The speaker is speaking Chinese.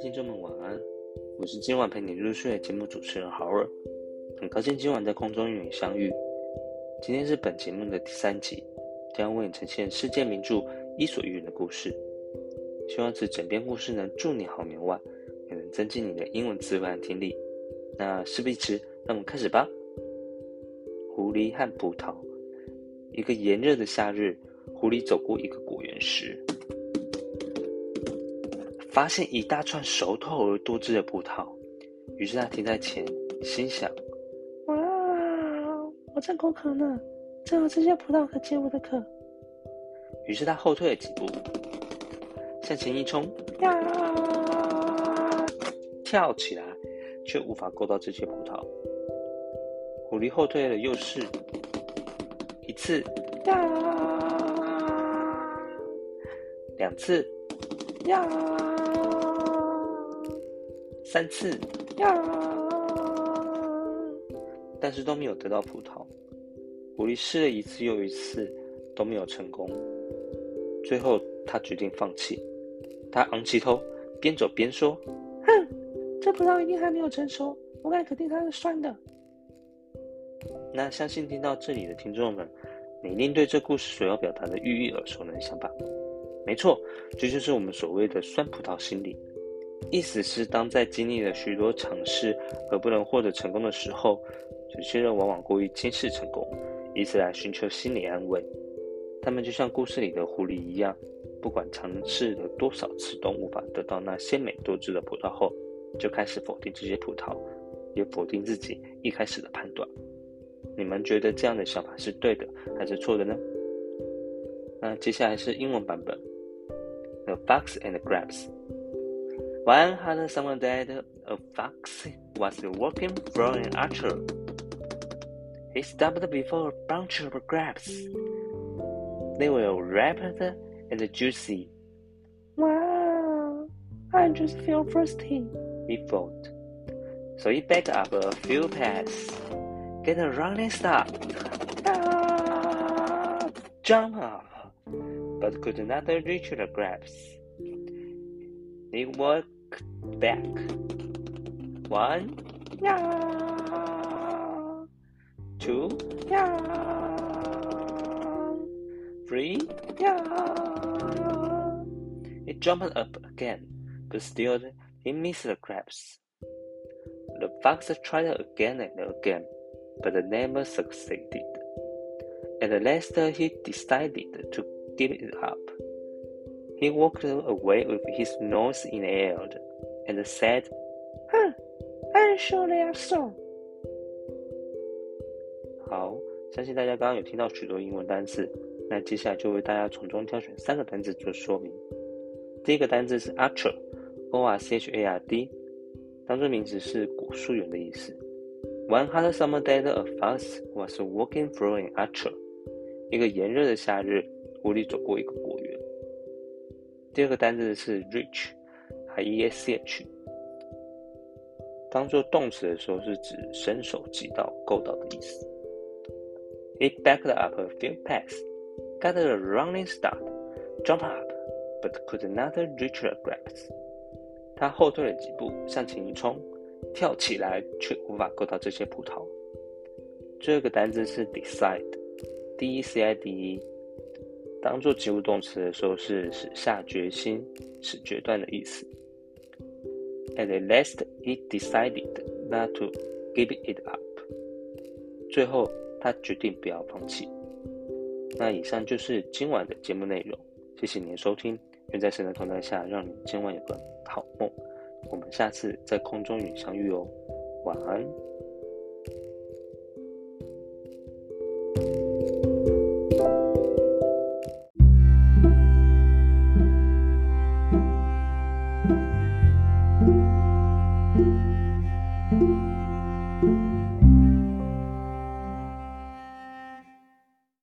听众们，晚安！我是今晚陪你入睡的节目主持人豪尔，很高兴今晚在空中与你相遇。今天是本节目的第三集，将为你呈现世界名著《伊索寓言》的故事。希望此枕边故事能助你好眠外，也能增进你的英文词汇和听力。那事不宜迟，让我们开始吧。狐狸和葡萄。一个炎热的夏日，狐狸走过一个果园时。发现一大串熟透而多汁的葡萄，于是他停在前，心想：“哇，我正口渴呢，正好这些葡萄可解我的渴。”于是他后退了几步，向前一冲，呀，跳起来，却无法够到这些葡萄。狐狸后退了又是一次，呀，两次，呀。三次呀，但是都没有得到葡萄。狐狸试了一次又一次，都没有成功。最后，他决定放弃。他昂起头，边走边说：“哼，这葡萄一定还没有成熟，我敢肯定它是酸的。”那相信听到这里的听众们，你一定对这故事所要表达的寓意耳熟能详吧？没错，这就是我们所谓的酸葡萄心理。意思是，当在经历了许多尝试而不能获得成功的时候，有些人往往过于轻视成功，以此来寻求心理安慰。他们就像故事里的狐狸一样，不管尝试了多少次都无法得到那鲜美多汁的葡萄后，就开始否定这些葡萄，也否定自己一开始的判断。你们觉得这样的想法是对的还是错的呢？那接下来是英文版本：The Fox and the Grapes。One had someone that a fox was walking through an orchard. He stopped before a bunch of grapes. They were ripe and juicy. Wow, I just feel thirsty, he thought. So he backed up a few paces, get a running start, ah! jump up, but could not reach the grapes. He walked back. One. Yeah. Two. Yeah. Three. Yeah. He jumped up again, but still he missed the crabs. The fox tried again and again, but never succeeded. At last he decided to give it up. He walked away with his nose in the air and said, "Huh, I'm sure they are so." 好，相信大家刚刚有听到许多英文单词，那接下来就为大家从中挑选三个单词做说明。第一个单词是 orchard，o r c h a r d，当作名词是果树园的意思。One hot summer day, a fox was walking through an orchard。一个炎热的夏日，狐狸走过一个果园。 第二个单词是 reach，r e a c h，当做动词的时候是指伸手及到、够到的意思。It backed up a few paces, got a running start, jump up, but could not reach the grapes。他后退了几步，向前一冲，跳起来却无法够到这些葡萄。这个单词是 decide，d e c i d e。当做及物动词的时候，是使下决心、使决断的意思。At last, he decided not to give it up. 最后，他决定不要放弃。那以上就是今晚的节目内容，谢谢您的收听。愿在神的同在下，让你今晚有个好梦。我们下次在空中与你相遇哦，晚安。